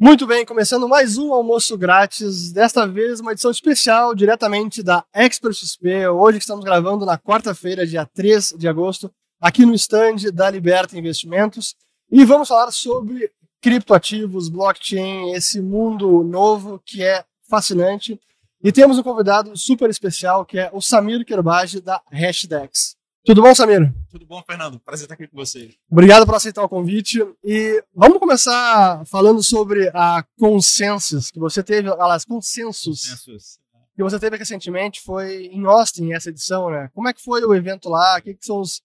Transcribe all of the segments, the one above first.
Muito bem, começando mais um almoço grátis, desta vez uma edição especial diretamente da Expert XP. Hoje estamos gravando na quarta-feira, dia 3 de agosto, aqui no stand da Liberta Investimentos, e vamos falar sobre criptoativos, blockchain, esse mundo novo que é fascinante. E temos um convidado super especial que é o Samir Kerbaj da Hashdex. Tudo bom, Samir? Tudo bom, Fernando? Prazer estar aqui com você. Obrigado por aceitar o convite. E vamos começar falando sobre a Consensus, que você teve, aliás, Consensus, Consensus. que você teve recentemente, foi em Austin, essa edição, né? Como é que foi o evento lá? O que, que são os,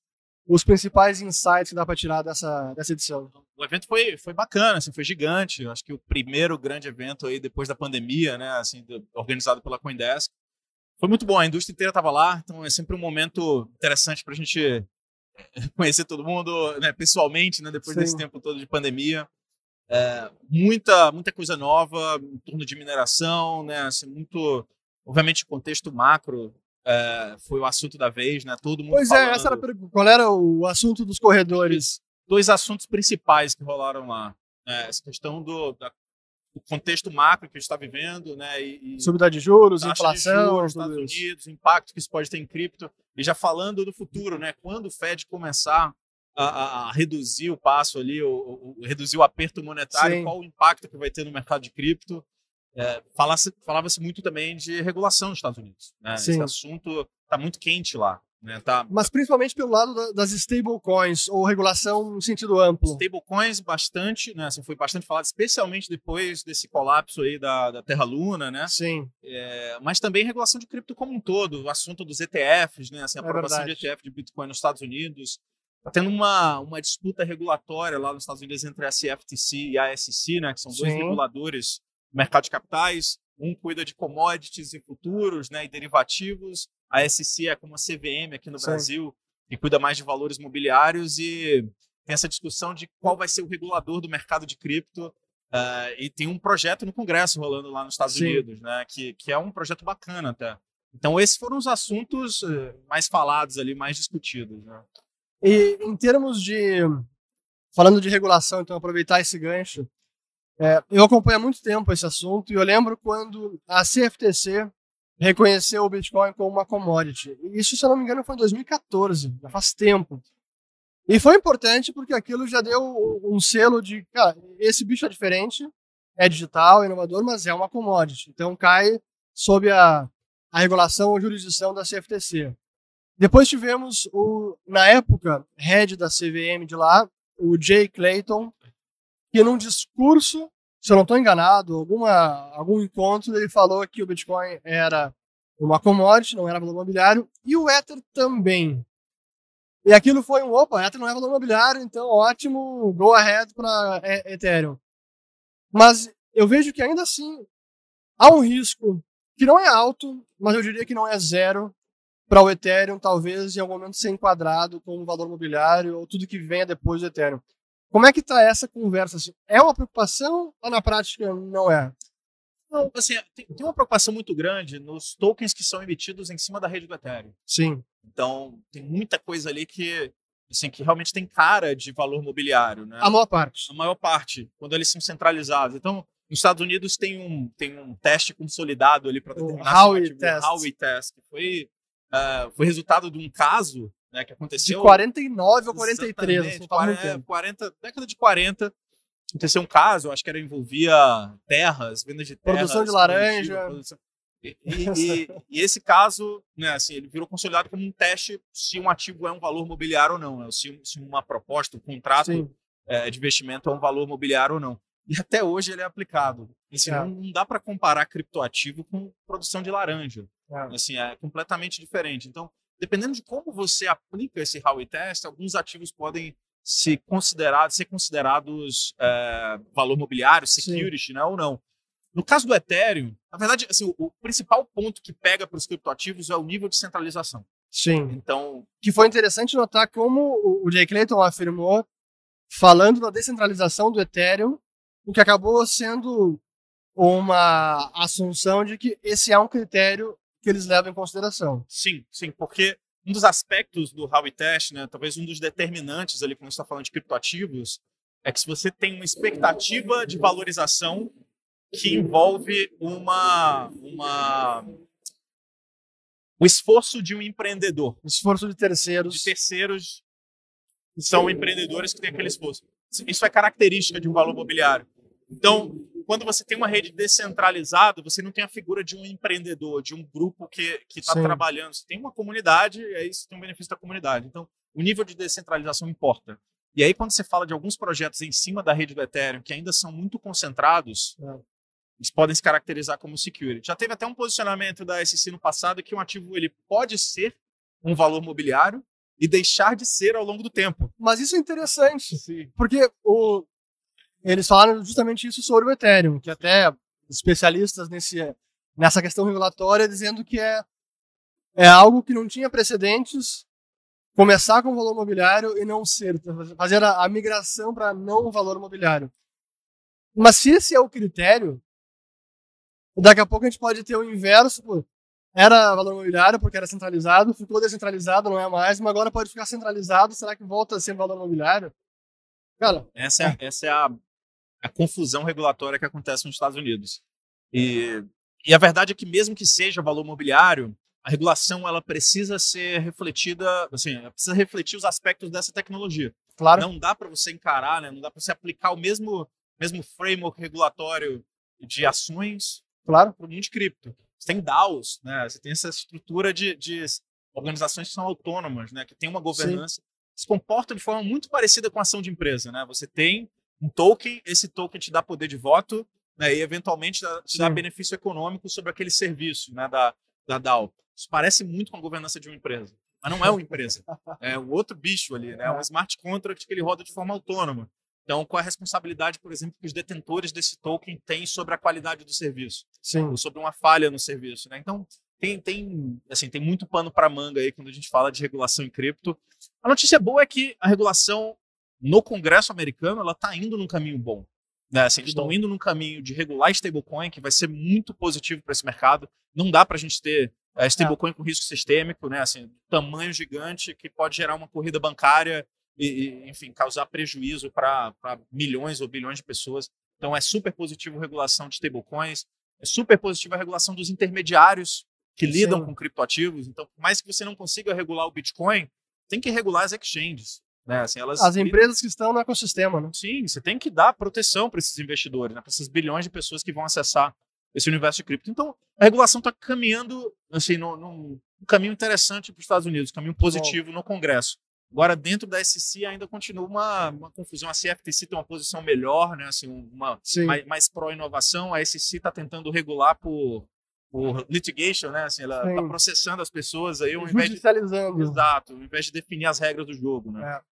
os principais insights que dá para tirar dessa, dessa edição? O evento foi, foi bacana, assim, foi gigante. Eu acho que o primeiro grande evento aí depois da pandemia, né, assim, do- organizado pela CoinDesk. Foi muito bom, a indústria inteira estava lá, então é sempre um momento interessante para a gente eh, conhecer todo mundo né, pessoalmente, né, depois Sim. desse tempo todo de pandemia. É, muita, muita coisa nova em torno de mineração, né, assim, muito, obviamente, contexto macro é, foi o assunto da vez, né, todo mundo Pois é, falando essa era a pergunta. Qual era o assunto dos corredores? dois assuntos principais que rolaram lá. né, essa questão do, da- do contexto macro que a gente está vivendo, né? E, e Subida de juros, inflação, de juros, Estados isso. Unidos, o impacto que isso pode ter em cripto. E já falando do futuro, né? Quando o Fed começar a, a- a reduzir o passo ali, o, o- o- reduzir o aperto monetário, Sim. qual o impacto que vai ter no mercado de cripto. É, Falava-se muito também de regulação nos Estados Unidos. Né? Esse assunto está muito quente lá. Né? Tá, Mas principalmente pelo lado da- das stablecoins, ou regulação em sentido amplo. Stablecoins bastante, né? Assim, foi bastante falado, especialmente depois desse colapso aí da, da Terra Luna, né? Sim, É, mas também regulação de cripto como um todo, o assunto dos ETFs, né? Assim, a É aprovação verdade. de ETF de Bitcoin nos Estados Unidos. Está tendo uma, uma disputa regulatória lá nos Estados Unidos entre a CFTC e a SEC, né? Que são dois Sim. reguladores do mercado de capitais. Um cuida de commodities e futuros, né? E derivativos. A SEC é como a CVM aqui no Sim. Brasil, que cuida mais de valores mobiliários e tem essa discussão de qual vai ser o regulador do mercado de cripto. ah, e tem um projeto no Congresso rolando lá nos Estados Sim. Unidos, né? Que, que é um projeto bacana até. Então, esses foram os assuntos eh, mais falados ali, mais discutidos. Né? E em termos de. Falando de regulação, então aproveitar esse gancho. é, eu acompanho há muito tempo esse assunto e eu lembro quando a CFTC reconheceu o Bitcoin como uma commodity. Isso, se eu não me engano, foi em 2014, já faz tempo. E foi importante porque aquilo já deu um selo de, cara, esse bicho é diferente, é digital, é inovador, mas é uma commodity. Então cai sob a, a regulação ou jurisdição da CFTC. Depois tivemos o, na época, head da CVM de lá, o Jay Clayton, que num discurso, se eu não estou enganado, alguma, algum encontro, ele falou que o Bitcoin era uma commodity, não era valor imobiliário, e o Ether também. E aquilo foi um, opa, Ether não é valor imobiliário, então ótimo, go ahead para Ethereum. Mas eu vejo que ainda assim há um risco que não é alto, mas eu diria que não é zero, para o Ethereum talvez em algum momento ser enquadrado como valor mobiliário ou tudo que venha depois do Ethereum. Como é que está essa conversa? assim? É uma preocupação ou na prática não é? Não, assim, tem, tem uma preocupação muito grande nos tokens que são emitidos em cima da rede do Ethereum. Sim, Então, tem muita coisa ali que, assim, que realmente tem cara de valor mobiliário. Né? a maior parte. a maior parte, quando eles são centralizados. Então, nos Estados Unidos tem um, tem um teste consolidado ali para determinar se Howey test. Howey test, que foi, ah, foi resultado de um caso né, que De aconteceu. 49 ou 43, Exatamente, assim, faz muito 40, tempo. 40, década de 40. Aconteceu um caso, acho que era envolvia terras, venda de terras. Produção de laranja. produção- E, e- e- esse caso, né, assim, ele virou consolidado como um teste se um ativo é um valor mobiliário ou não, né, se, se uma proposta, um contrato é, de investimento é um valor mobiliário ou não. E até hoje ele é aplicado. Assim, É. não, não dá para comparar criptoativo com produção de laranja. é. Assim, é completamente diferente. Então, dependendo de como você aplica esse Howey Test, alguns ativos podem se considerar, ser considerados é, valor mobiliário, security, né, ou não. No caso do Ethereum, na verdade, assim, o, o principal ponto que pega para os criptoativos é o nível de centralização. Sim. Então, Que foi interessante notar como o- o Jay Clayton afirmou, falando da descentralização do Ethereum, o que acabou sendo uma assunção de que esse é um critério que eles levam em consideração. Sim, sim, porque um dos aspectos do Howey Test, né, talvez um dos determinantes ali quando está falando de criptoativos, é que se você tem uma expectativa de valorização que envolve uma, uma o esforço de um empreendedor. O esforço de terceiros. De terceiros que são empreendedores que têm aquele esforço. Isso é característica de um valor mobiliário. Então, quando você tem uma rede descentralizada, você não tem a figura de um empreendedor, de um grupo que está trabalhando. Você tem uma comunidade e aí você tem um benefício da comunidade. Então, o nível de descentralização importa. E aí, quando você fala de alguns projetos em cima da rede do Ethereum, que ainda são muito concentrados, é. eles podem se caracterizar como security. Já teve até um posicionamento da SEC no passado que um ativo ele pode ser um valor mobiliário e deixar de ser ao longo do tempo. Mas isso é interessante, Sim. porque o, eles falaram justamente isso sobre o Ethereum, que até especialistas nesse, nessa questão regulatória dizendo que é, é algo que não tinha precedentes começar com valor mobiliário e não ser, fazer a, a migração para não valor mobiliário. Mas se esse é o critério, daqui a pouco a gente pode ter o inverso, pô, era valor mobiliário porque era centralizado, ficou descentralizado, não é mais, mas agora pode ficar centralizado, será que volta a ser valor mobiliário? Cara, essa é, essa é a, a confusão regulatória que acontece nos Estados Unidos. E, e a verdade é que mesmo que seja valor mobiliário, a regulação ela precisa ser refletida, assim, precisa refletir os aspectos dessa tecnologia. Claro. Não dá para você encarar, né? Não dá para você aplicar o mesmo mesmo framework regulatório de ações claro. para o mundo de cripto. Você tem DAOs, né? Você tem essa estrutura de, de organizações que são autônomas, né? Que tem uma governança. Sim. Se comportam de forma muito parecida com a ação de empresa, né? Você tem um token, esse token te dá poder de voto, né? E eventualmente te dá benefício econômico sobre aquele serviço, né? Da, da DAO. Isso parece muito com a governança de uma empresa. Mas não é uma empresa. É um outro bicho ali, né? É um smart contract que ele roda de forma autônoma. Então, qual é a responsabilidade, por exemplo, que os detentores desse token têm sobre a qualidade do serviço? Sim. Ou sobre uma falha no serviço, né? Então, tem, tem, assim, tem muito pano para manga aí quando a gente fala de regulação em cripto. A notícia boa é que a regulação no Congresso americano ela está indo num caminho bom. Né? Assim, eles estão indo num caminho de regular stablecoin, que vai ser muito positivo para esse mercado. Não dá para a gente ter é, stablecoin é. com risco sistêmico, né? Assim, tamanho gigante que pode gerar uma corrida bancária e, e enfim, causar prejuízo para milhões ou bilhões de pessoas. Então é super positivo a regulação de stablecoins, é super positiva a regulação dos intermediários que lidam Sim. com criptoativos. Então, por mais que você não consiga regular o Bitcoin, tem que regular as exchanges. Né? Assim, elas as empresas que estão no ecossistema, né? Sim, você tem que dar proteção para esses investidores, né? para essas bilhões de pessoas que vão acessar esse universo de cripto. Então, a regulação está caminhando assim, num, num caminho interessante para os Estados Unidos, caminho positivo Bom. no Congresso. Agora, dentro da SEC ainda continua uma, uma confusão. A CFTC tem uma posição melhor, né? assim, uma, mais, mais pró-inovação. A SEC está tentando regular por, por litigation, né? Assim, ela está processando as pessoas aí, ao invés de, exato, ao invés de definir as regras do jogo. Né? É.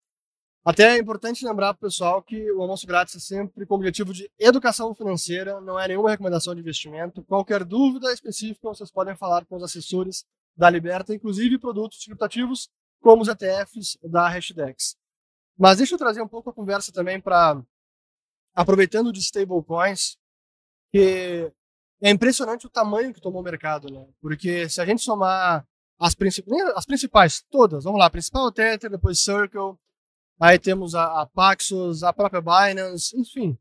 Até é importante lembrar para o pessoal que o almoço grátis é sempre com o objetivo de educação financeira, não é nenhuma recomendação de investimento. Qualquer dúvida específica, vocês podem falar com os assessores da Liberta, inclusive produtos criptativos como os ETFs da Hashdex. Mas deixa eu trazer um pouco a conversa também para, aproveitando de stablecoins, que é impressionante o tamanho que tomou o mercado, né? Porque se a gente somar as, princip... as principais, todas, vamos lá, principal Tether, depois Circle, Aí temos a, a Paxos, a própria Binance, enfim.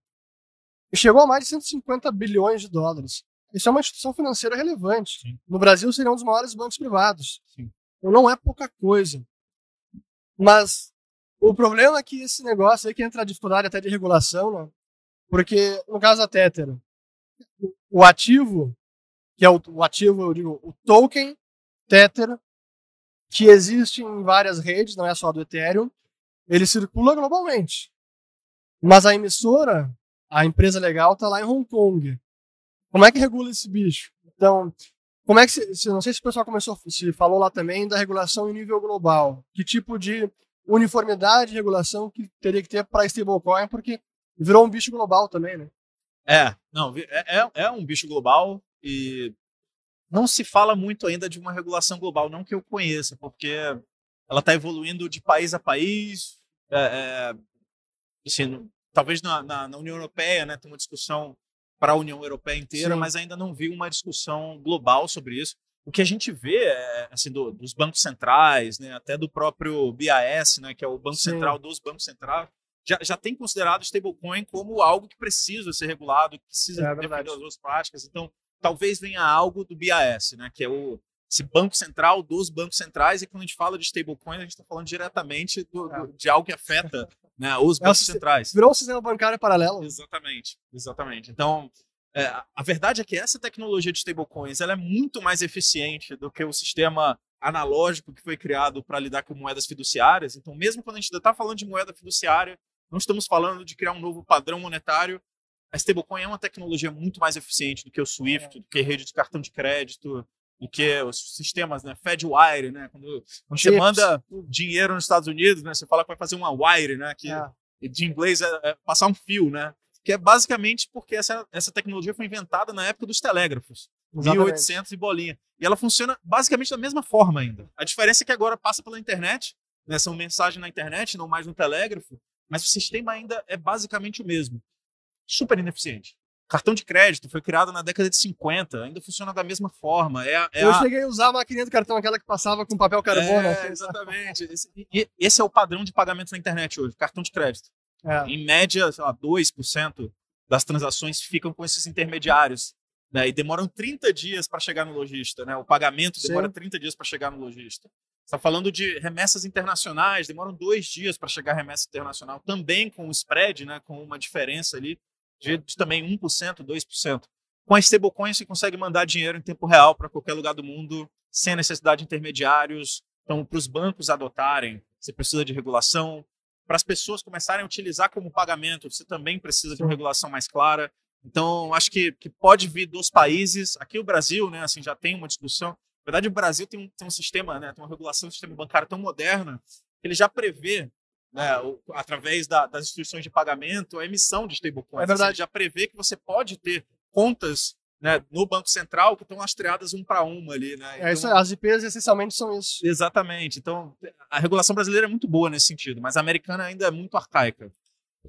E chegou a mais de 150 bilhões de dólares. Isso é uma instituição financeira relevante. Sim. No Brasil seria um dos maiores bancos privados. Sim. Então não é pouca coisa. Mas o problema é que esse negócio aí que entra a dificuldade até de regulação, né? Porque no caso da Tether, o ativo, que é o, o ativo, eu digo, o token Tether, que existe em várias redes, não é só do Ethereum, ele circula globalmente. Mas a emissora, a empresa legal, está lá em Hong Kong. Como é que regula esse bicho? Então, como é que se, não sei se o pessoal começou, se falou lá também da regulação em nível global. Que tipo de uniformidade de regulação que teria que ter para stablecoin, porque virou um bicho global também, né? É, não, é, é, é um bicho global e não se fala muito ainda de uma regulação global, não que eu conheça, porque ela está evoluindo de país a país. É, é, assim, talvez na, na, na, União Europeia né, tem uma discussão para a União Europeia inteira, Sim. mas ainda não vi uma discussão global sobre isso. O que a gente vê é, assim, do, dos bancos centrais, né, até do próprio BAS, né, que é o Banco Sim. Central dos bancos centrais, já, já tem considerado stablecoin como algo que precisa ser regulado, que precisa É defender as suas práticas. Então, talvez venha algo do BIS, né, que é o esse banco central dos bancos centrais, e quando a gente fala de stablecoin, a gente está falando diretamente do- do- de algo que afeta né, os É bancos sistema- centrais. Virou um sistema bancário paralelo. Exatamente, exatamente. Então, é, a verdade é que essa tecnologia de stablecoins ela é muito mais eficiente do que o sistema analógico que foi criado para lidar com moedas fiduciárias. Então, mesmo quando a gente está falando de moeda fiduciária, não estamos falando de criar um novo padrão monetário. A stablecoin é uma tecnologia muito mais eficiente do que o SWIFT, do que rede de cartão de crédito, do que os sistemas, né? FedWire, né? Quando, quando você manda dinheiro nos Estados Unidos, né? Você fala que vai fazer uma wire, né? Que É. de inglês é, é passar um fio, né? Que é basicamente porque essa, essa tecnologia foi inventada na época dos telégrafos, Exatamente. 1800 e bolinha. E ela funciona basicamente da mesma forma ainda. A diferença é que agora passa pela internet, né? São mensagens na internet, não mais no telégrafo, mas o sistema ainda é basicamente o mesmo. Super ineficiente. Cartão de crédito foi criado na década de 50, ainda funciona da mesma forma. É, é Eu a- cheguei a usar a maquininha do cartão, aquela que passava com papel carbono. é, assim, exatamente. Esse, e- esse é o padrão de pagamento na internet hoje, cartão de crédito. É. Em média, sei lá, 2% das transações ficam com esses intermediários. Né? E demoram 30 dias para chegar no lojista. Né? O pagamento Sim. demora 30 dias para chegar no lojista. Você está falando de remessas internacionais, demoram dois dias para chegar a remessa internacional, também com um spread, né? com uma diferença ali de, também 1%, 2%. Com a stablecoin, você consegue mandar dinheiro em tempo real para qualquer lugar do mundo, sem necessidade de intermediários. Então, para os bancos adotarem, você precisa de regulação. Para as pessoas começarem a utilizar como pagamento, você também precisa de uma regulação mais clara. Então, acho que, que pode vir dos países. Aqui o Brasil, né, assim, já tem uma discussão. Na verdade, o Brasil tem um, tem um sistema, né, tem uma regulação do sistema bancário tão moderna que ele já prevê, né, através da- das instituições de pagamento, a emissão de stablecoins. É verdade. Já prevê que você pode ter contas né, no Banco Central que estão lastreadas um para uma ali. Né? É isso aí, as IPs essencialmente são isso. Exatamente. Então, a regulação brasileira é muito boa nesse sentido, mas a americana ainda é muito arcaica.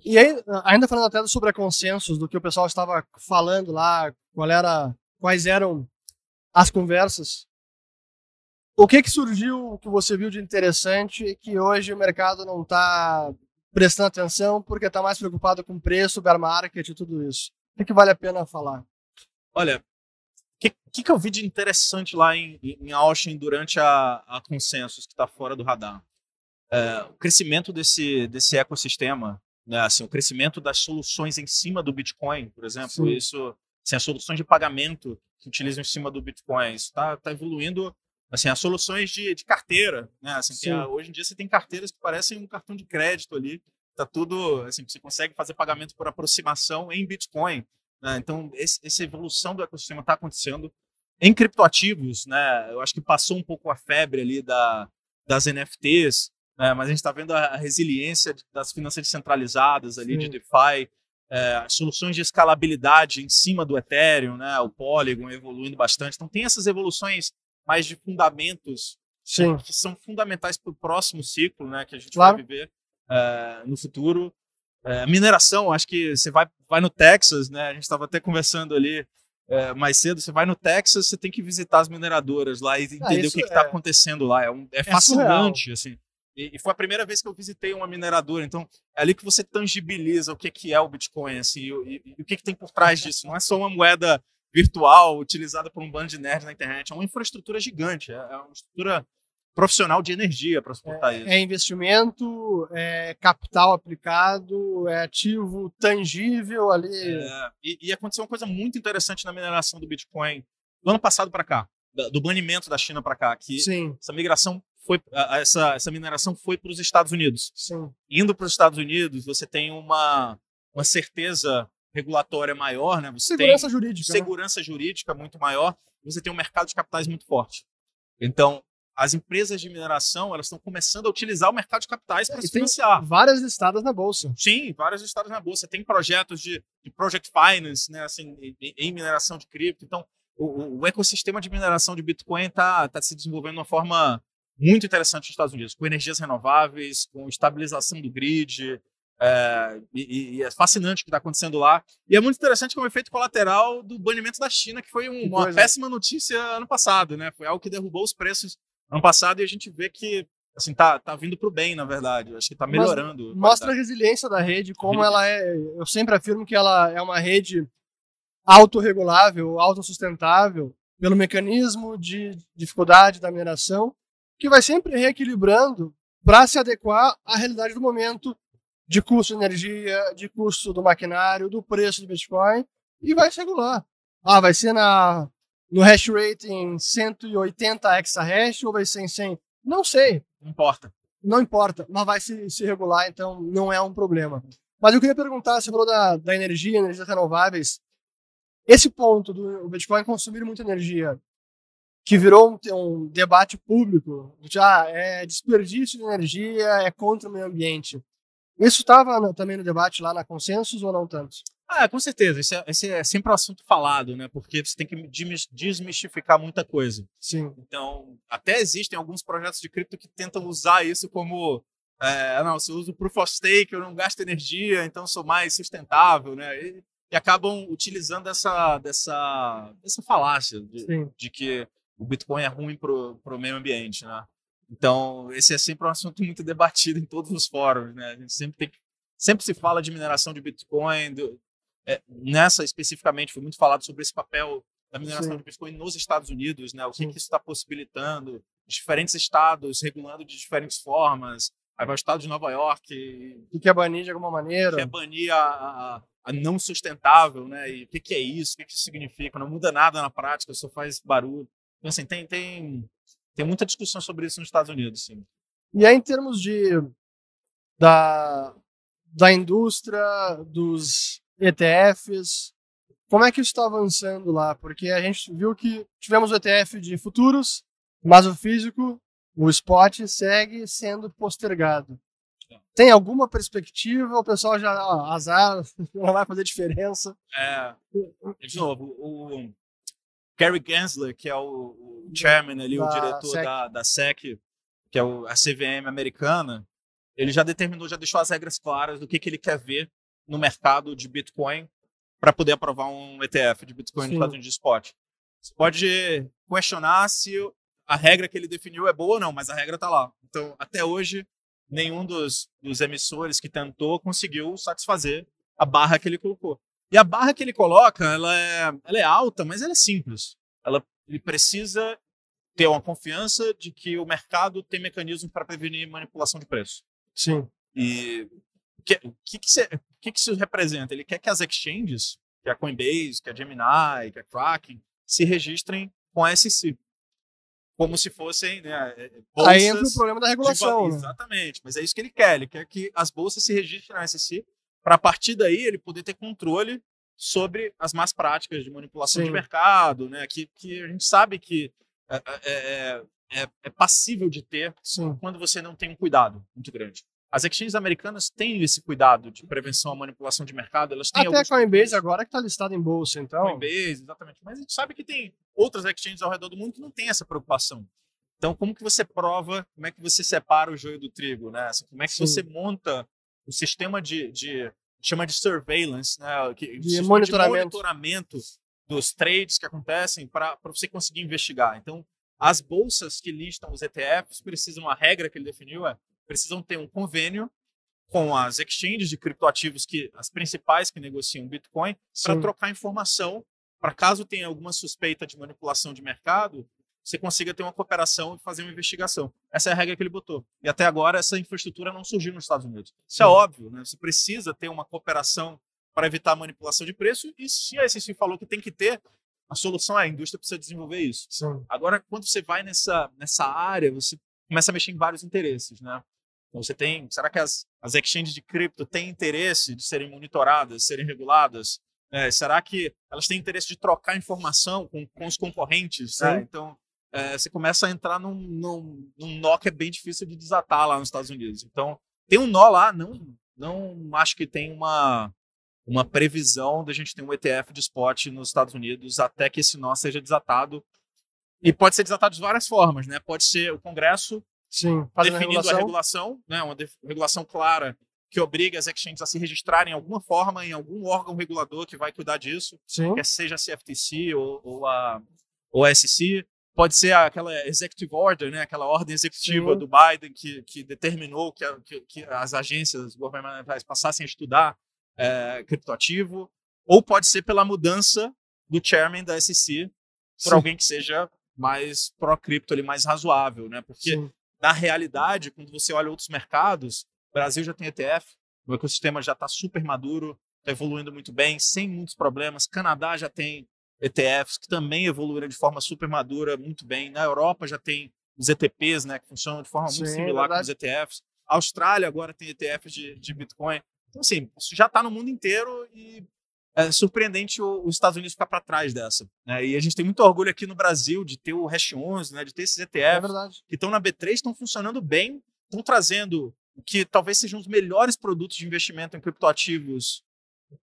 E aí, ainda falando até sobre a consensos, do que o pessoal estava falando lá, qual era, quais eram as conversas, o que que surgiu que você viu de interessante que hoje o mercado não está prestando atenção porque está mais preocupado com preço, bear market e tudo isso? O que, que vale a pena falar? Olha, o que, que, que eu vi de interessante lá em, em Austin durante a, a Consensus, que está fora do radar? É, o crescimento desse, desse ecossistema, né, assim, o crescimento das soluções em cima do Bitcoin, por exemplo, Sim. isso, assim, as soluções de pagamento que utilizam em cima do Bitcoin, isso está tá evoluindo, assim, as soluções de, de carteira, né, assim, tem hoje em dia você tem carteiras que parecem um cartão de crédito ali, tá tudo, assim, você consegue fazer pagamento por aproximação em Bitcoin, né? Então, esse, essa evolução do ecossistema está acontecendo em criptoativos, né? Eu acho que passou um pouco a febre ali da, das NFTs, né? mas a gente está vendo a, a resiliência de- das finanças descentralizadas ali, de Sim. DeFi, é, soluções de escalabilidade em cima do Ethereum, né? O Polygon evoluindo bastante. Então, tem essas evoluções mais de fundamentos Sim. que são fundamentais para o próximo ciclo, né, que a gente Claro. vai viver eh, no futuro. Eh, mineração, acho que você vai, vai no Texas, né? A gente estava até conversando ali eh, mais cedo. Você vai no Texas, você tem que visitar as mineradoras lá e entender o isso que está é- acontecendo lá. É, um- é surreal. fascinante, assim. E, e foi a primeira vez que eu visitei uma mineradora. Então, é ali que você tangibiliza o que, que é o Bitcoin, assim, e, o- e- e o que, que tem por trás disso. Não é só uma moeda virtual utilizada por um bando de nerds na internet. É uma infraestrutura gigante. É, é uma estrutura profissional de energia para suportar isso. É investimento, é capital aplicado, é ativo tangível ali. É, e, e aconteceu uma coisa muito interessante na mineração do Bitcoin do ano passado para cá, do banimento da China para cá, que Sim, essa migração foi, essa, essa mineração foi para os Estados Unidos. sim. Indo para os Estados Unidos, você tem uma, uma certeza regulatória maior, né? Você Segurança tem jurídica. né? segurança jurídica muito maior, você tem um mercado de capitais muito forte. Então, as empresas de mineração elas estão começando a utilizar o mercado de capitais para E se tem financiar. várias listadas na bolsa. Sim, vários estados na bolsa. Tem projetos de, de project finance, né, assim, em, em mineração de cripto. Então, o, o- o ecossistema de mineração de Bitcoin está tá se desenvolvendo de uma forma muito interessante nos Estados Unidos, com energias renováveis, com estabilização do grid. É, e, e- é fascinante o que está acontecendo lá. E é muito interessante como efeito colateral do banimento da China, que foi um- Que uma péssima notícia ano passado, né? Foi algo que derrubou os preços ano passado e a gente vê que assim, tá, tá vindo pro bem, na verdade. Acho que tá melhorando. mostra a resiliência da rede, como ela é. Eu sempre afirmo que ela é uma rede autorregulável, autossustentável, pelo mecanismo de dificuldade da mineração, que vai sempre reequilibrando para se adequar à realidade do momento de custo de energia, de custo do maquinário, do preço do Bitcoin, e vai se regular. Ah, vai ser na, no hash rate em 180 exahash ou vai ser em 100? Não sei. Não importa. Não importa, mas vai se, se regular, então não é um problema. Mas eu queria perguntar, você falou da, da energia, energias renováveis. Esse ponto do Bitcoin consumir muita energia, que virou um, um debate público, já ah, é desperdício de energia, é contra o meio ambiente. Isso estava também no debate lá na Consensus ou não tanto? Ah, com certeza. Esse é, esse é sempre um assunto falado, né? Porque você tem que desmistificar muita coisa. Sim. Então, até existem alguns projetos de cripto que tentam usar isso como é, não, se eu uso Proof of Stake, eu não gasto energia, então sou mais sustentável, né? E, e acabam utilizando essa, dessa, dessa falácia de, de, que o Bitcoin é ruim para o meio ambiente, né? Então, esse é sempre um assunto muito debatido em todos os fóruns, né? A gente sempre tem sempre se fala de mineração de Bitcoin, do, é, nessa especificamente foi muito falado sobre esse papel da mineração Sim. de Bitcoin nos Estados Unidos, né? O que, que isso está possibilitando, diferentes estados regulando de diferentes formas. Aí vai o estado de Nova York. Que quer banir de alguma maneira. Quer banir a, a, a não sustentável, né? E o que, que é isso? O que, que isso significa? Não muda nada na prática, só faz barulho. Então, assim, tem, tem tem muita discussão sobre isso nos Estados Unidos, sim. E aí, em termos de da, da indústria, dos ETFs, como é que isso está avançando lá? Porque a gente viu que tivemos o ETF de futuros, mas o físico, o spot, segue sendo postergado. Tem alguma perspectiva? O pessoal já, ó, azar, não vai fazer diferença. É, de novo, o, Gary Gensler, que é o, o chairman ali, da o diretor SEC. Da, da SEC, que é o, a CVM americana, ele já determinou, já deixou as regras claras do que, que ele quer ver no mercado de Bitcoin para poder aprovar um ETF de Bitcoin Sim. nos Estados Unidos de spot. Você pode questionar se a regra que ele definiu é boa ou não, mas a regra está lá. Então, até hoje, nenhum dos, dos emissores que tentou conseguiu satisfazer a barra que ele colocou. E a barra que ele coloca, ela é, ela é alta, mas ela é simples. Ela, ele precisa ter uma confiança de que o mercado tem mecanismos para prevenir manipulação de preço. Sim. E o que, que, que, que, que isso representa? Ele quer que as exchanges, que a Coinbase, que a Gemini, que a Kraken, se registrem com a SEC. Como se fossem né, bolsas Aí entra o problema da regulação. De... Né? Exatamente, mas é isso que ele quer. Ele quer que as bolsas se registrem na SEC para a partir daí ele poder ter controle sobre as más práticas de manipulação Sim. de mercado, né? Que, que a gente sabe que é, é, é, é, é passível de ter Sim. quando você não tem um cuidado muito grande. As exchanges americanas têm esse cuidado de prevenção à manipulação de mercado. Elas têm Até a Coinbase agora que está listada em bolsa, então. Coinbase, exatamente. Mas a gente sabe que tem outras exchanges ao redor do mundo que não têm essa preocupação. Então, como que você prova, como é que você separa o joio do trigo, né? Como é que Sim. você monta o sistema de, de chama de surveillance, né? Que, de, monitoramento. de monitoramento dos trades que acontecem para você conseguir investigar. Então, as bolsas que listam os ETFs precisam, a regra que ele definiu é, precisam ter um convênio com as exchanges de criptoativos, que as principais que negociam Bitcoin, para trocar informação, para caso tenha alguma suspeita de manipulação de mercado, você consiga ter uma cooperação e fazer uma investigação. Essa é a regra que ele botou. E até agora essa infraestrutura não surgiu nos Estados Unidos. Isso é é óbvio, né? Você precisa ter uma cooperação para evitar a manipulação de preço e se a SEC falou que tem que ter, a solução é a indústria precisa desenvolver isso. Sim. Agora, quando você vai nessa, nessa área, você começa a mexer em vários interesses, né? Então você tem, será que as, as exchanges de cripto têm interesse de serem monitoradas, serem reguladas? É, será que elas têm interesse de trocar informação com, com os concorrentes? Né? Então, é, você começa a entrar num, num, num, nó que é bem difícil de desatar lá nos Estados Unidos. Então, tem um nó lá, não, não acho que tem uma, uma previsão da gente ter um ETF de spot nos Estados Unidos até que esse nó seja desatado. E pode ser desatado de várias formas, né? Pode ser o Congresso Sim, definindo a regulação, a regulação né? uma regulação clara que obriga as exchanges a se registrarem em alguma forma em algum órgão regulador que vai cuidar disso, Sim. seja a CFTC ou, ou a, ou a SEC pode ser aquela executive order, né, aquela ordem executiva Sim. do Biden que, que determinou que, a- que- que as agências governamentais passassem a estudar é, criptoativo, ou pode ser pela mudança do chairman da SEC por Sim. alguém que seja mais pró-cripto, mais razoável, né? Porque Sim. na realidade, quando você olha outros mercados, o Brasil já tem ETF, o ecossistema já está super maduro, está evoluindo muito bem, sem muitos problemas. Canadá já tem ETFs que também evoluíram de forma super madura, muito bem. Na Europa já tem os ETPs, né, que funcionam de forma muito Sim, similar com verdade. os ETFs. A Austrália agora tem ETFs de, de Bitcoin. Então, assim, isso já está no mundo inteiro e é surpreendente os Estados Unidos ficar para trás dessa. né? E a gente tem muito orgulho aqui no Brasil de ter o Hash 11, né, de ter esses É ETFs verdade. que estão na B3 estão funcionando bem, estão trazendo o que talvez sejam os melhores produtos de investimento em criptoativos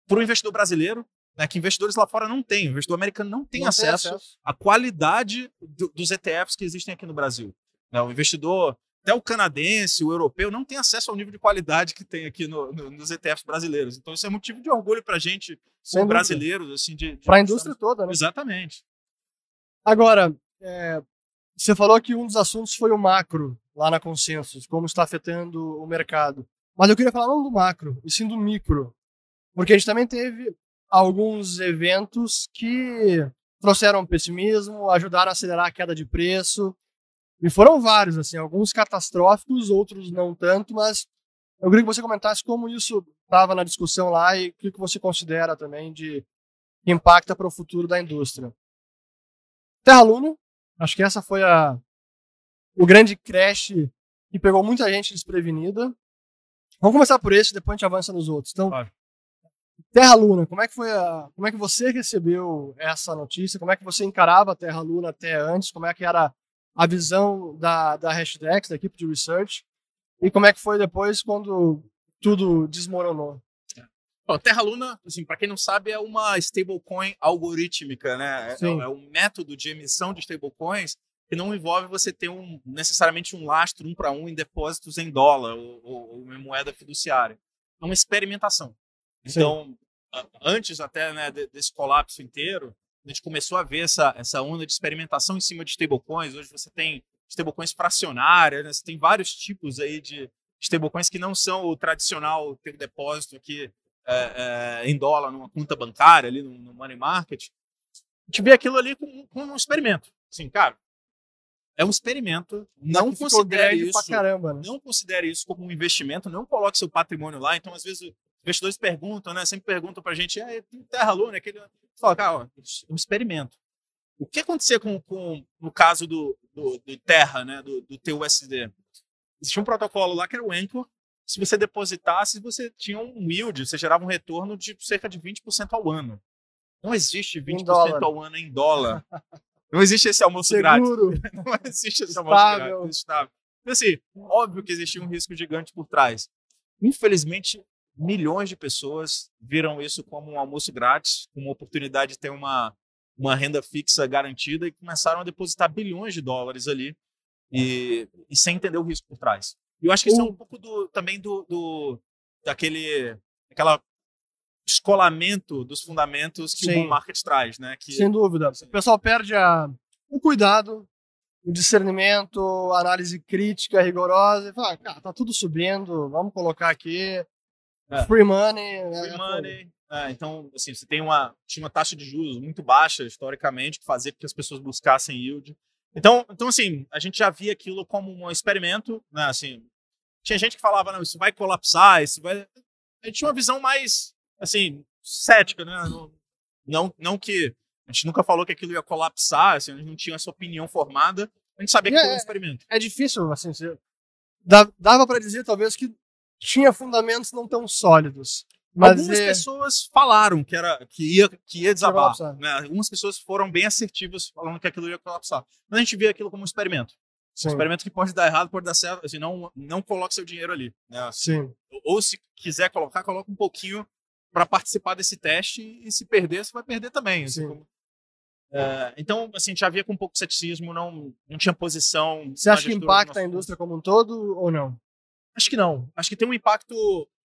para o investidor brasileiro, né, que investidores lá fora não têm. O investidor americano não tem Não acesso à qualidade do- dos ETFs que existem aqui no Brasil. né? O investidor, até o canadense, o europeu, não tem acesso ao nível de qualidade que tem aqui no- no- nos ETFs brasileiros. Então, isso é motivo de orgulho para a gente, como dúvida. brasileiros, assim, de, de Para a indústria toda, né? Exatamente. Agora, é, você falou que um dos assuntos foi o macro lá na Consensus, como está afetando o mercado. Mas eu queria falar não do macro, e sim do micro. Porque a gente também teve alguns eventos que trouxeram pessimismo, ajudaram a acelerar a queda de preço. E foram vários, assim, alguns catastróficos, outros não tanto, mas eu queria que você comentasse como isso estava na discussão lá e o que você considera também de impacta para o futuro da indústria. Terra Luna, acho que essa foi a o grande crash que pegou muita gente desprevenida. Vamos começar por esse, depois a gente avança nos outros. Então, Claro. Terra Luna, como é que foi a, como é que você recebeu essa notícia? Como é que você encarava a Terra Luna até antes? Como é que era a visão da da Hashdex, da equipe de research? E como é que foi depois quando tudo desmoronou? Bom, Terra Luna, assim, para quem não sabe, é uma stablecoin algorítmica, né? É, Sim. é um método de emissão de stablecoins que não envolve você ter um, necessariamente um lastro um para um em depósitos em dólar ou, ou, ou em moeda fiduciária. É uma experimentação. Sim. Então, a- antes até né, de- desse colapso inteiro, a gente começou a ver essa, essa onda de experimentação em cima de stablecoins. Hoje você tem stablecoins fracionárias, né? você tem vários tipos aí de stablecoins que não são o tradicional ter depósito aqui é, é, em dólar numa conta bancária, ali no, no money market. A gente vê aquilo ali como, como um experimento. Assim, cara, é um experimento. Não considere isso caramba, né? não considere isso como um investimento, não coloque seu patrimônio lá. Então, às vezes, investidores perguntam, né? Sempre perguntam pra gente, ah, tem Terra Luna, aquele. Fala, cara, ó, é um experimento. O que acontecia com, com no caso do, do, do Terra, né? Do, do TUSD? Existia um protocolo lá que era o Anchor. Se você depositasse, você tinha um yield, você gerava um retorno de cerca de 20% ao ano. Não existe 20% dólar. ao ano em dólar. Não existe esse almoço grátis Seguro. não existe esse almoço Estável. grátis, estável. Então, assim, óbvio que existia um risco gigante por trás. Infelizmente, milhões de pessoas viram isso como um almoço grátis, como uma oportunidade de ter uma, uma renda fixa garantida e começaram a depositar bilhões de dólares ali e, e sem entender o risco por trás. E eu acho que isso é um pouco do, também do, do daquele aquela escolamento dos fundamentos que o Sim. bull market traz, né? Que, Sem dúvida. O pessoal perde a, o cuidado, o discernimento, a análise crítica rigorosa. E fala, "Ah, cara, tá tudo subindo, vamos colocar aqui. É. Free money. Free é, money. É, então, assim, você tem uma, tinha uma taxa de juros muito baixa, historicamente, que fazia com que as pessoas buscassem yield. Então, então, assim, a gente já via aquilo como um experimento, né? Assim, tinha gente que falava, não, isso vai colapsar, isso vai... A gente tinha uma visão mais, assim, cética, né? Não, não, que... A gente nunca falou que aquilo ia colapsar, assim, a gente não tinha essa opinião formada, a gente sabia que E foi um é- experimento. é difícil, assim, você- dava para dizer talvez que tinha fundamentos não tão sólidos. Mas Algumas é, pessoas falaram que, era, que, ia, que ia desabar. né? Algumas pessoas foram bem assertivas falando que aquilo ia colapsar. Mas a gente vê aquilo como um experimento. sim, Um experimento que pode dar errado, pode dar certo. Assim, não, não coloque seu dinheiro ali. né? Sim. Ou se quiser colocar, coloca um pouquinho para participar desse teste. E se perder, você vai perder também. assim, Sim. como- É, então, assim, a gente já via com um pouco de ceticismo, não, não tinha posição. Você acha que impacta a indústria como um todo ou não? Acho que não. Acho que tem um impacto,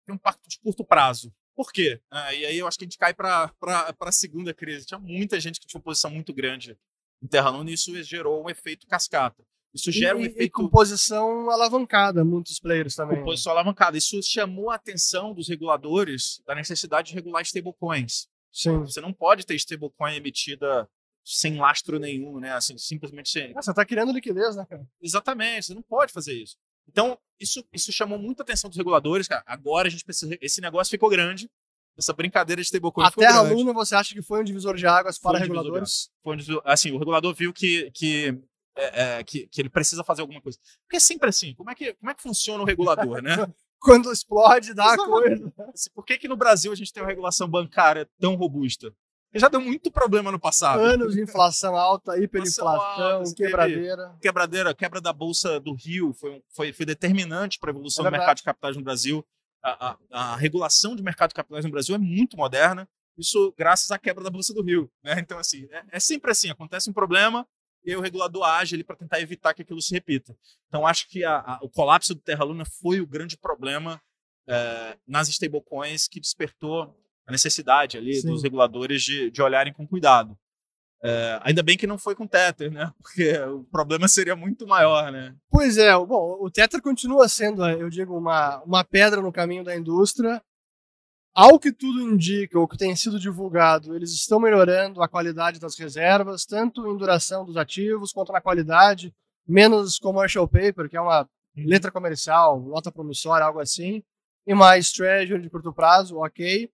tem um impacto de curto prazo. Por quê? Ah, e aí eu acho que a gente cai para a segunda crise. Tinha muita gente que tinha uma posição muito grande em Terra Luna, e isso gerou um efeito cascata. Isso gera um e, efeito. E composição alavancada, muitos players também. Composição alavancada. Isso chamou a atenção dos reguladores da necessidade de regular stablecoins. Sim. Você não pode ter stablecoin emitida sem lastro nenhum, né? Assim, simplesmente sem. Ah, você está criando liquidez, né, cara? Exatamente, você não pode fazer isso. Então, isso, isso chamou muita atenção dos reguladores, cara. Agora a gente precisa. Esse negócio ficou grande. Essa brincadeira de stablecoin a ficou Terra grande. Luna, você acha que foi um divisor de águas para um reguladores? Foi um divisor- assim, o regulador viu que, que, é, é, que, que ele precisa fazer alguma coisa. Porque é sempre assim. Como é que, como é que funciona o regulador, né? Quando explode, dá a coisa. Assim, Por que, que no Brasil a gente tem uma regulação bancária tão robusta? Já deu muito problema no passado. Anos de inflação alta, hiperinflação, você quebradeira. quebradeira, quebra da bolsa do Rio foi, foi, foi determinante para a evolução É do mercado de capitais no Brasil. A, a- a regulação de mercado de capitais no Brasil é muito moderna. Isso graças à quebra da bolsa do Rio. né? Então, assim, é, é sempre assim: acontece um problema e aí o regulador age ali para tentar evitar que aquilo se repita. Então, acho que a- o colapso do Terra Luna foi o grande problema eh, nas stablecoins que despertou a necessidade ali Sim. dos reguladores de, de olharem com cuidado. É, ainda bem que não foi com Tether, né? Porque o problema seria muito maior, né? Pois é, o- bom, o Tether continua sendo, eu digo, uma, uma pedra no caminho da indústria. Ao que tudo indica, o que tem sido divulgado, eles estão melhorando a qualidade das reservas, tanto em duração dos ativos quanto na qualidade, menos commercial paper, que é uma letra comercial, nota promissória, algo assim, e mais treasury de curto prazo, ok.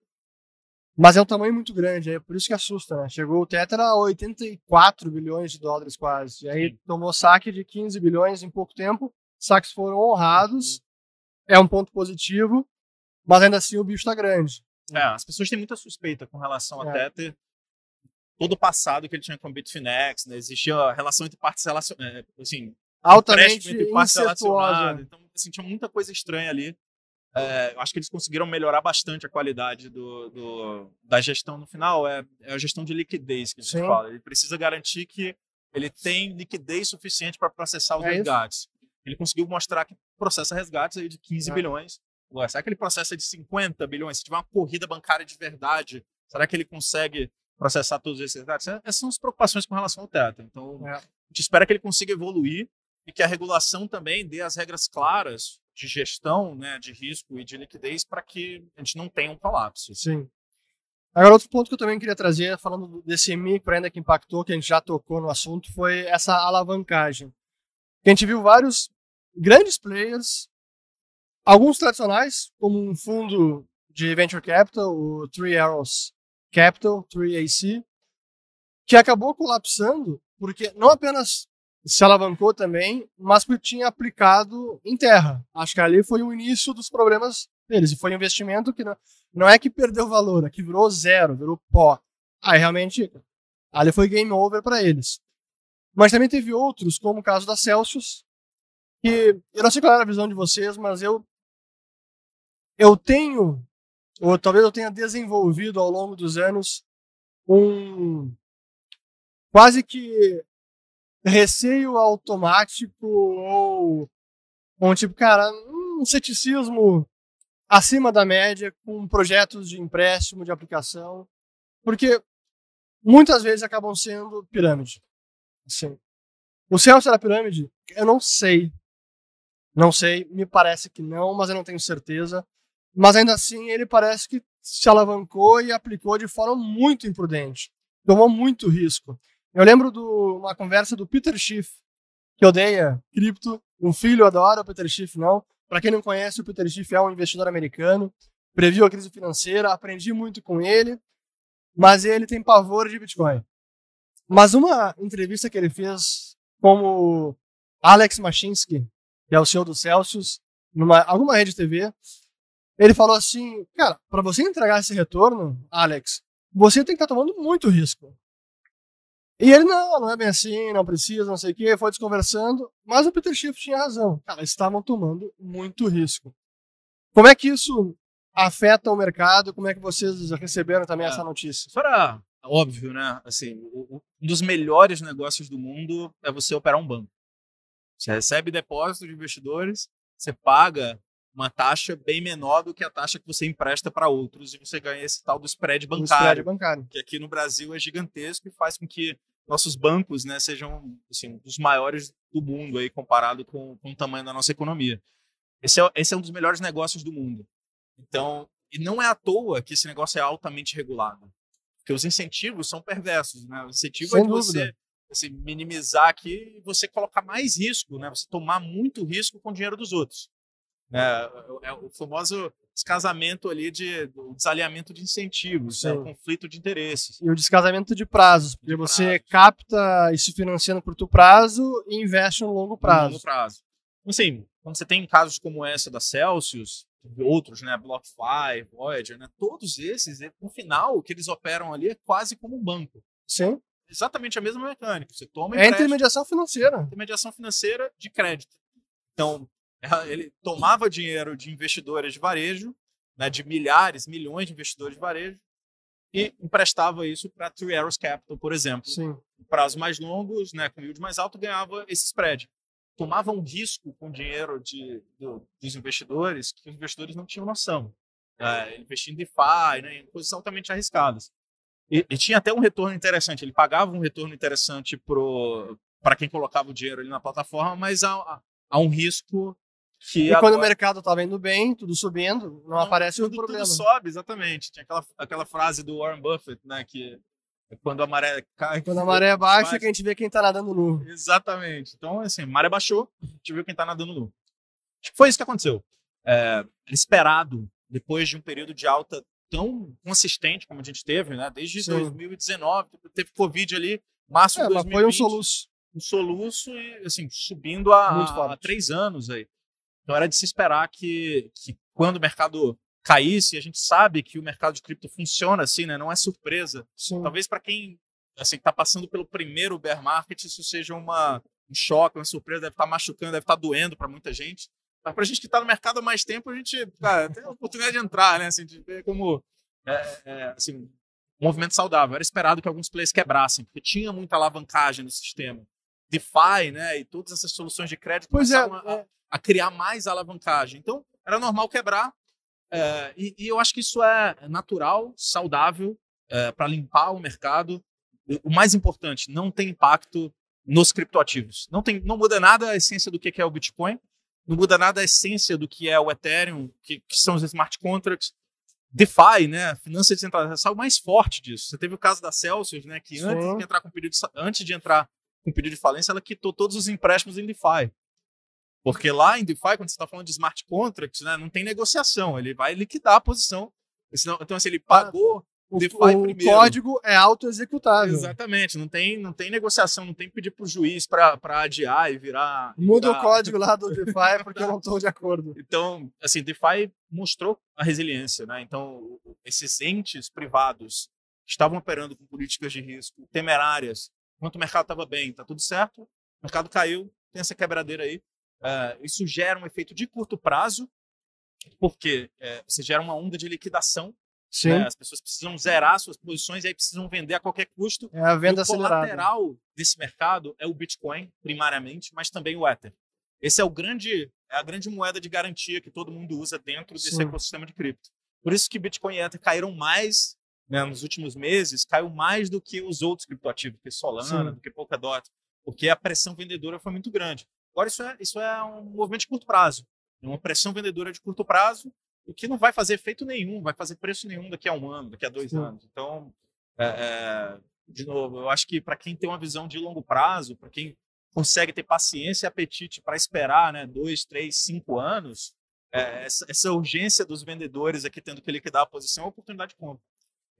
Mas é um tamanho muito grande, é por isso que assusta, né? Chegou o Tether a 84 bilhões de dólares quase. E aí tomou saque de 15 bilhões em pouco tempo. Saques foram honrados. É um ponto positivo, mas ainda assim o bicho está grande. É, as pessoas têm muita suspeita com relação a É. Tether. Todo o passado que ele tinha com o Bitfinex, né? Existia a relação entre partes relacionadas, assim, Altamente entre partes relacionadas. Então, assim, tinha muita coisa estranha ali. É, acho que eles conseguiram melhorar bastante a qualidade do, do- da gestão no final. É, é a gestão de liquidez que a gente Sim. fala. Ele precisa garantir que ele tem liquidez suficiente para processar os É isso. resgates. Ele conseguiu mostrar que processa resgates aí de 15 É. bilhões. Ué, será que ele processa de 50 bilhões? Se tiver uma corrida bancária de verdade, será que ele consegue processar todos esses resgates? Essas são as preocupações com relação ao teto. Então, É. a gente espera que ele consiga evoluir e que a regulação também dê as regras claras de gestão, né, de risco e de liquidez para que a gente não tenha um colapso. Sim. Agora, outro ponto que eu também queria trazer, falando desse micro ainda que impactou, que a gente já tocou no assunto, foi essa alavancagem. A gente viu vários grandes players, alguns tradicionais, como um fundo de venture capital, o Three Arrows Capital, 3AC, que acabou colapsando porque não apenas se alavancou também, mas porque tinha aplicado em terra. Acho que ali foi o início dos problemas deles. E foi um investimento que não, não é que perdeu valor, é que virou zero, virou pó. Aí realmente, ali foi game over para eles. Mas também teve outros, como o caso da Celsius, que eu não sei qual era a visão de vocês, mas eu eu tenho, ou talvez eu tenha desenvolvido ao longo dos anos, um quase que receio automático ou um tipo, cara, um ceticismo acima da média com projetos de empréstimo, de aplicação, porque muitas vezes acabam sendo pirâmide. Assim. O Celso era pirâmide? Eu não sei. Não sei, me parece que não, mas eu não tenho certeza. Mas ainda assim, ele parece que se alavancou e aplicou de forma muito imprudente. Tomou muito risco. Eu lembro de uma conversa do Peter Schiff, que odeia cripto. Um filho adora o Peter Schiff, não. Para quem não conhece, o Peter Schiff é um investidor americano. Previu a crise financeira, aprendi muito com ele. Mas ele tem pavor de Bitcoin. Mas uma entrevista que ele fez com o Alex Machinsky, que é o CEO do Celsius, numa alguma rede TV, ele falou assim, cara, para você entregar esse retorno, Alex, você tem que estar tomando muito risco. E ele, não, não é bem assim, não precisa, não sei o quê, foi desconversando, mas o Peter Schiff tinha razão. Cara, estavam tomando muito risco. Como é que isso afeta o mercado? Como é que vocês receberam também É. essa notícia? Isso era óbvio, né? Assim, um dos melhores negócios do mundo é você operar um banco. Você recebe depósito de investidores, você paga uma taxa bem menor do que a taxa que você empresta para outros e você ganha esse tal do spread Um bancário, spread bancário. que aqui no Brasil é gigantesco e faz com que nossos bancos né, sejam assim, os maiores do mundo aí comparado com, com o tamanho da nossa economia. Esse é, esse é um dos melhores negócios do mundo. Então, e não é à toa que esse negócio é altamente regulado. Porque os incentivos são perversos, né? O incentivo Sem é de você assim, minimizar aqui e você colocar mais risco, né? Você tomar muito risco com o dinheiro dos outros. É, é o famoso descasamento ali de o desalinhamento de incentivos, né? o conflito de interesses. E o descasamento de prazos, porque de você prazos. capta isso financiando por curto prazo e investe no longo prazo. No longo prazo. Assim, quando você tem casos como essa da Celsius, outros, né, BlockFi, Voyager, né, todos esses, no final, o que eles operam ali é quase como um banco. Sim. Exatamente a mesma mecânica. Você toma É intermediação financeira. Intermediação financeira de crédito. Então, ele tomava dinheiro de investidores de varejo, né, de milhares, milhões de investidores de varejo, e emprestava isso para Three Arrows Capital, por exemplo. Sim. Prazos mais longos, né, com yield mais alto, ganhava esse spread. Tomava um risco com dinheiro de, do, dos investidores que os investidores não tinham noção. É, investindo em DeFi, né, em coisas altamente arriscadas. E, e, tinha até um retorno interessante. Ele pagava um retorno interessante para quem colocava o dinheiro ali na plataforma, mas há, há um risco que e agora... quando o mercado estava indo bem, tudo subindo, não, não aparece o problema. Tudo sobe, exatamente. Tinha aquela, aquela frase do Warren Buffett, né, que é quando a maré cai... Quando a maré baixa, baixa, que a gente vê quem está nadando nu. Exatamente. Então, assim, a maré baixou, a gente viu quem está nadando nu. Foi isso que aconteceu. É, esperado, depois de um período de alta tão consistente como a gente teve, né? Desde Sim. 2019, teve Covid ali, março é, de 2020. foi um soluço. Um soluço e, assim, subindo há, há três anos aí. Então era de se esperar que, que quando o mercado caísse, a gente sabe que o mercado de cripto funciona assim, né? Não é surpresa. Sim. Talvez para quem assim está passando pelo primeiro bear market isso seja uma, um choque, uma surpresa, deve estar tá machucando, deve estar tá doendo para muita gente. Mas para a gente que está no mercado há mais tempo, a gente cara, tem a oportunidade de entrar, né? Assim, de ver como é, é, assim, um movimento saudável. Era esperado que alguns players quebrassem, porque tinha muita alavancagem no sistema. DeFi, né? E todas essas soluções de crédito pois é, a, é a criar mais alavancagem. Então, era normal quebrar. É, e, e, eu acho que isso é natural, saudável, é, para limpar o mercado. O mais importante, não tem impacto nos criptoativos. Não, tem, não muda nada a essência do que é o Bitcoin, não muda nada a essência do que é o Ethereum, que, que são os smart contracts. DeFi, né, finança descentralizada, saiu mais forte disso. Você teve o caso da Celsius, né, que antes de entrar com pedido de, antes de entrar com pedido de falência, ela quitou todos os empréstimos em DeFi. Porque lá em DeFi, quando você está falando de smart contracts, né, não tem negociação, ele vai liquidar a posição. Então, assim, ele pagou o DeFi o primeiro. O código é auto-executável. Exatamente, não tem, não tem negociação, não tem que pedir para o juiz para adiar e virar. Muda virar... o código lá do DeFi porque eu não estou de acordo. Então, assim, DeFi mostrou a resiliência, né? Então, esses entes privados estavam operando com políticas de risco temerárias, enquanto o mercado estava bem, está tudo certo, o mercado caiu, tem essa quebradeira aí. Uh, isso gera um efeito de curto prazo, porque é, você gera uma onda de liquidação. Né? As pessoas precisam zerar suas posições e aí precisam vender a qualquer custo. É a venda e o acelerada. colateral desse mercado é o Bitcoin, primariamente, mas também o Ether. Esse é o grande, é a grande moeda de garantia que todo mundo usa dentro desse Sim. ecossistema de cripto. Por isso que Bitcoin e Ether caíram mais né, nos últimos meses, caiu mais do que os outros criptoativos, do que Solana, Sim. do que Polkadot, porque a pressão vendedora foi muito grande. Agora, isso é, isso é um movimento de curto prazo. É uma pressão vendedora de curto prazo, o que não vai fazer efeito nenhum, vai fazer preço nenhum daqui a um ano, daqui a dois Sim. anos. Então, é, é, de novo, eu acho que para quem tem uma visão de longo prazo, para quem consegue ter paciência e apetite para esperar né, dois, três, cinco anos, é, essa, essa, urgência dos vendedores aqui tendo que liquidar a posição é uma oportunidade de compra.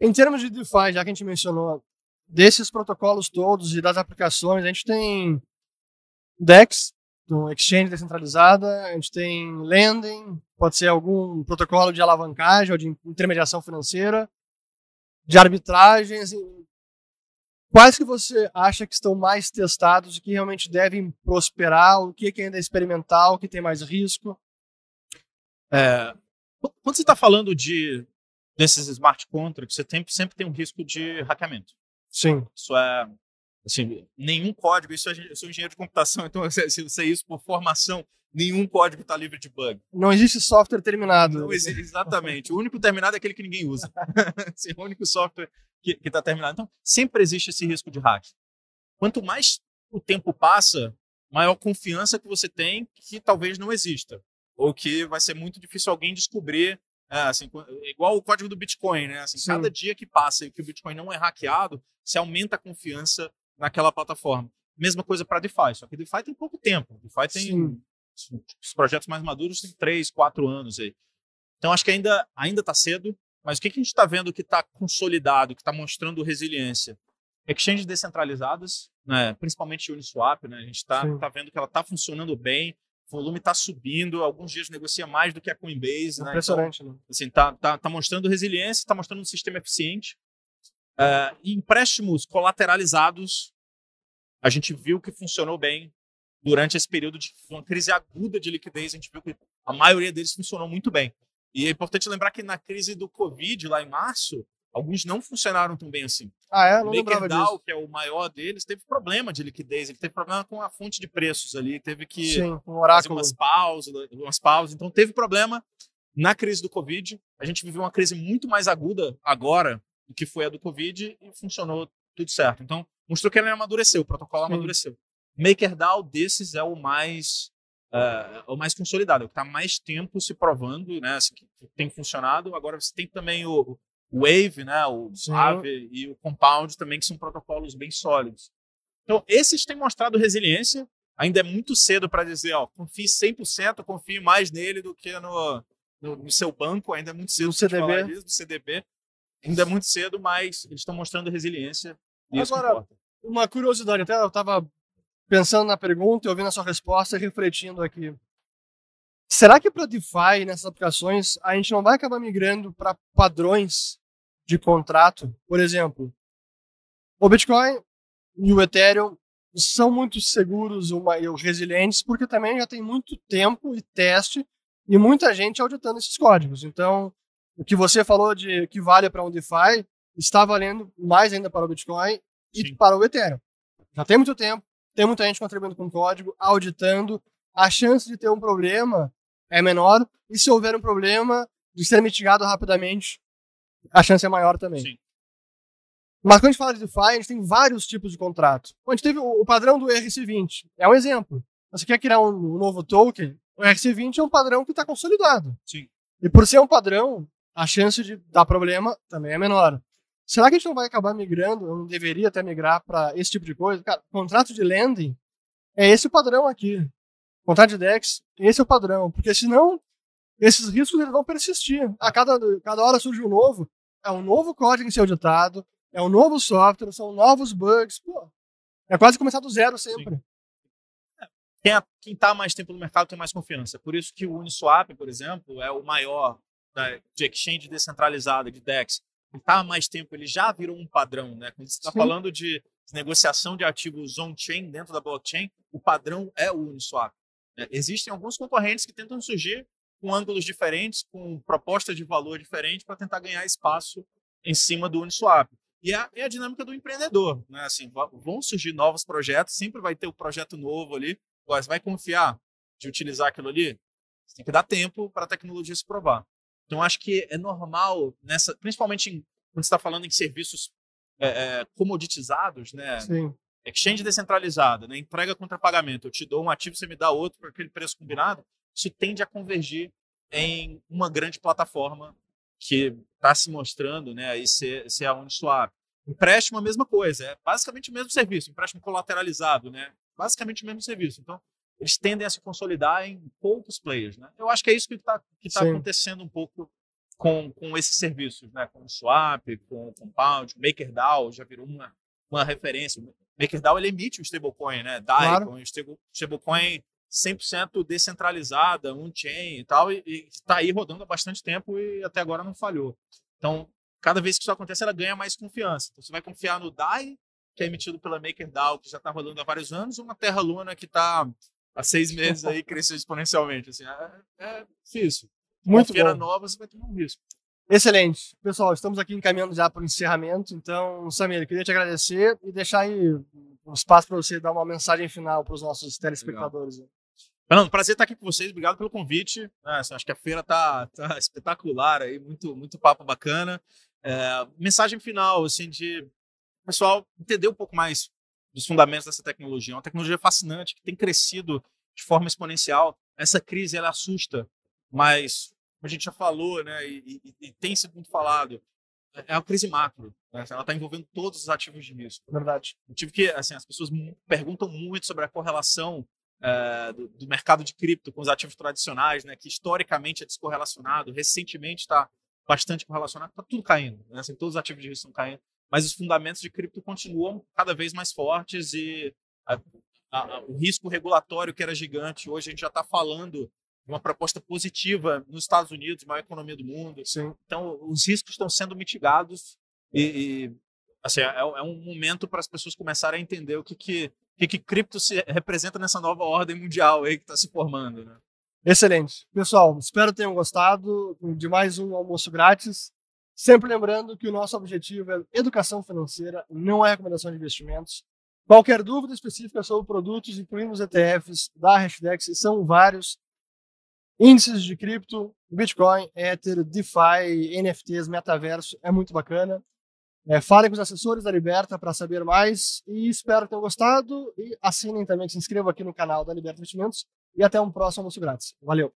Em termos de DeFi, já que a gente mencionou, desses protocolos todos e das aplicações, a gente tem DEX, do exchange descentralizada, a gente tem lending, pode ser algum protocolo de alavancagem ou de intermediação financeira, de arbitragem. Assim, quais que você acha que estão mais testados e que realmente devem prosperar? O que, que ainda é experimental, o que tem mais risco? É, quando você está falando de desses smart contracts, você tem, sempre tem um risco de hackeamento. Sim. Isso é Assim, nenhum código, isso é, eu sou engenheiro de computação, então se eu sei isso por formação, nenhum código está livre de bug. Não existe software terminado. Não existe, exatamente. O único terminado é aquele que ninguém usa. assim, o único software que está terminado. Então, sempre existe esse risco de hack. quanto mais o tempo passa, maior confiança que você tem que talvez não exista. Ou que vai ser muito difícil alguém descobrir. É, assim, igual o código do Bitcoin, né? Assim, cada dia que passa e que o Bitcoin não é hackeado, você aumenta a confiança naquela plataforma. Mesma coisa para DeFi, só que DeFi tem pouco tempo. DeFi tem. Sim. Os projetos mais maduros têm três, quatro anos aí. Então acho que ainda ainda está cedo, mas o que, que a gente está vendo que está consolidado, que está mostrando resiliência? Exchanges descentralizadas, né? principalmente Uniswap, né? a gente está tá vendo que ela está funcionando bem, o volume está subindo, alguns dias negocia mais do que a Coinbase. Né? Impressionante, né? Então, assim, tá, tá, tá mostrando resiliência, está mostrando um sistema eficiente. Uh, empréstimos colateralizados, a gente viu que funcionou bem durante esse período de uma crise aguda de liquidez, a gente viu que a maioria deles funcionou muito bem. E é importante lembrar que na crise do Covid, lá em março, alguns não funcionaram tão bem assim. Ah, é? Não o MakerDAO, que é o maior deles, teve problema de liquidez, ele teve problema com a fonte de preços ali, teve que Sim, um fazer umas pausas, umas pausas. Então teve problema na crise do Covid. A gente viveu uma crise muito mais aguda agora que foi a do Covid e funcionou tudo certo. Então, mostrou que ele amadureceu, o protocolo Sim. amadureceu. MakerDAO desses é o mais uh, o mais consolidado, é o que está mais tempo se provando, né? Assim, que tem funcionado. Agora você tem também o, Wave, né? O Aave e o Compound também, que são protocolos bem sólidos. Então, esses têm mostrado resiliência. Ainda é muito cedo para dizer, ó, confie 100%, confie mais nele do que no, no, no seu banco. Ainda é muito cedo no CDB. Disso, do CDB. Ainda é muito cedo, mas eles estão mostrando resiliência. Agora, uma curiosidade, até eu estava pensando na pergunta e ouvindo a sua resposta e refletindo aqui. Será que para DeFi, nessas aplicações, a gente não vai acabar migrando para padrões de contrato? Por exemplo, o Bitcoin e o Ethereum são muito seguros e resilientes porque também já tem muito tempo e teste e muita gente auditando esses códigos. Então, o que você falou de que vale para um DeFi está valendo mais ainda para o Bitcoin e Sim. para o Ethereum. Já tem muito tempo, tem muita gente contribuindo com código, auditando. A chance de ter um problema é menor. E se houver um problema, de ser mitigado rapidamente, a chance é maior também. Sim. Mas quando a gente fala de DeFi, a gente tem vários tipos de contrato. A gente teve o padrão do ERC20. É um exemplo. Você quer criar um novo token, o ERC20 é um padrão que está consolidado. Sim. E por ser um padrão, a chance de dar problema também é menor. Será que a gente não vai acabar migrando? Eu não deveria até migrar para esse tipo de coisa? Cara, contrato de lending é esse o padrão aqui. Contrato de DEX, esse é o padrão. Porque senão, esses riscos eles vão persistir. A cada, cada hora surge um novo. É um novo código em ser auditado, é um novo software, são novos bugs. Pô, é quase começar do zero sempre. É, quem está mais tempo no mercado tem mais confiança. Por isso que o Uniswap, por exemplo, é o maior né, de exchange descentralizada, de DEX está há mais tempo, ele já virou um padrão, né? Quando você está falando de negociação de ativos on-chain dentro da blockchain, o padrão é o Uniswap. Né? Existem alguns concorrentes que tentam surgir com ângulos diferentes, com propostas de valor diferentes para tentar ganhar espaço em cima do Uniswap. E é, é a dinâmica do empreendedor, né? Assim, vão surgir novos projetos, sempre vai ter um projeto novo ali. Você vai confiar de utilizar aquilo ali? Você tem que dar tempo para a tecnologia se provar. Então, acho que é normal, nessa, principalmente em, quando está falando em serviços é, é, comoditizados, né? Sim. Exchange descentralizada, né? entrega contra pagamento. Eu te dou um ativo, você me dá outro por aquele preço combinado. Isso tende a convergir em uma grande plataforma que está se mostrando né, aí ser, ser a Uniswap. Empréstimo, a mesma coisa. É basicamente o mesmo serviço. Empréstimo colateralizado, né? Basicamente o mesmo serviço. Então, eles tendem a se consolidar em poucos players. Né? Eu acho que é isso que está que tá acontecendo um pouco com, com esses serviços, né? com o Swap, com o Compound, o MakerDAO já virou uma, uma referência. O MakerDAO ele emite o stablecoin, né? DAI, claro. um stablecoin 100% descentralizada, on-chain e tal, e está aí rodando há bastante tempo e até agora não falhou. Então, cada vez que isso acontece, ela ganha mais confiança. Então, você vai confiar no DAI, que é emitido pela MakerDAO, que já está rolando há vários anos, ou na Terra Luna, que está há seis meses aí cresceu exponencialmente. Assim, é, é difícil. Muito Uma feira nova, você vai tomar um risco. Excelente. Pessoal, estamos aqui encaminhando já para o encerramento. Então, Samir, queria te agradecer e deixar aí um espaço para você dar uma mensagem final para os nossos telespectadores. Legal. Fernando, prazer estar aqui com vocês. Obrigado pelo convite. É, acho que a feira tá, tá espetacular aí, muito, muito papo bacana. É, mensagem final, assim, de pessoal entender um pouco mais dos fundamentos dessa tecnologia. É uma tecnologia fascinante que tem crescido de forma exponencial. Essa crise ela assusta, mas como a gente já falou, né, e, e, e tem sido muito falado, é, é uma crise macro. Né? Ela está envolvendo todos os ativos de risco. Verdade. Eu tive que, assim, as pessoas perguntam muito sobre a correlação é, do, do, mercado de cripto com os ativos tradicionais, né, que historicamente é descorrelacionado, recentemente está bastante correlacionado, está tudo caindo, né, assim, todos os ativos de risco estão caindo, mas os fundamentos de cripto continuam cada vez mais fortes e a, a, o risco regulatório que era gigante, hoje a gente já está falando de uma proposta positiva nos Estados Unidos, maior economia do mundo. Sim. Então, os riscos estão sendo mitigados e, e assim, é, é, um momento para as pessoas começarem a entender o que, que que, que cripto se representa nessa nova ordem mundial aí que está se formando, né? Excelente. Pessoal, espero que tenham gostado de mais um almoço grátis. Sempre lembrando que o nosso objetivo é educação financeira, não é recomendação de investimentos. Qualquer dúvida específica sobre produtos, incluindo os ETFs da Hashdex, são vários. Índices de cripto, Bitcoin, Ether, DeFi, NFTs, metaverso, é muito bacana. É, falem com os assessores da Liberta para saber mais e espero que tenham gostado. E assinem também, se inscrevam aqui no canal da Liberta Investimentos. E até um próximo almoço grátis. Valeu!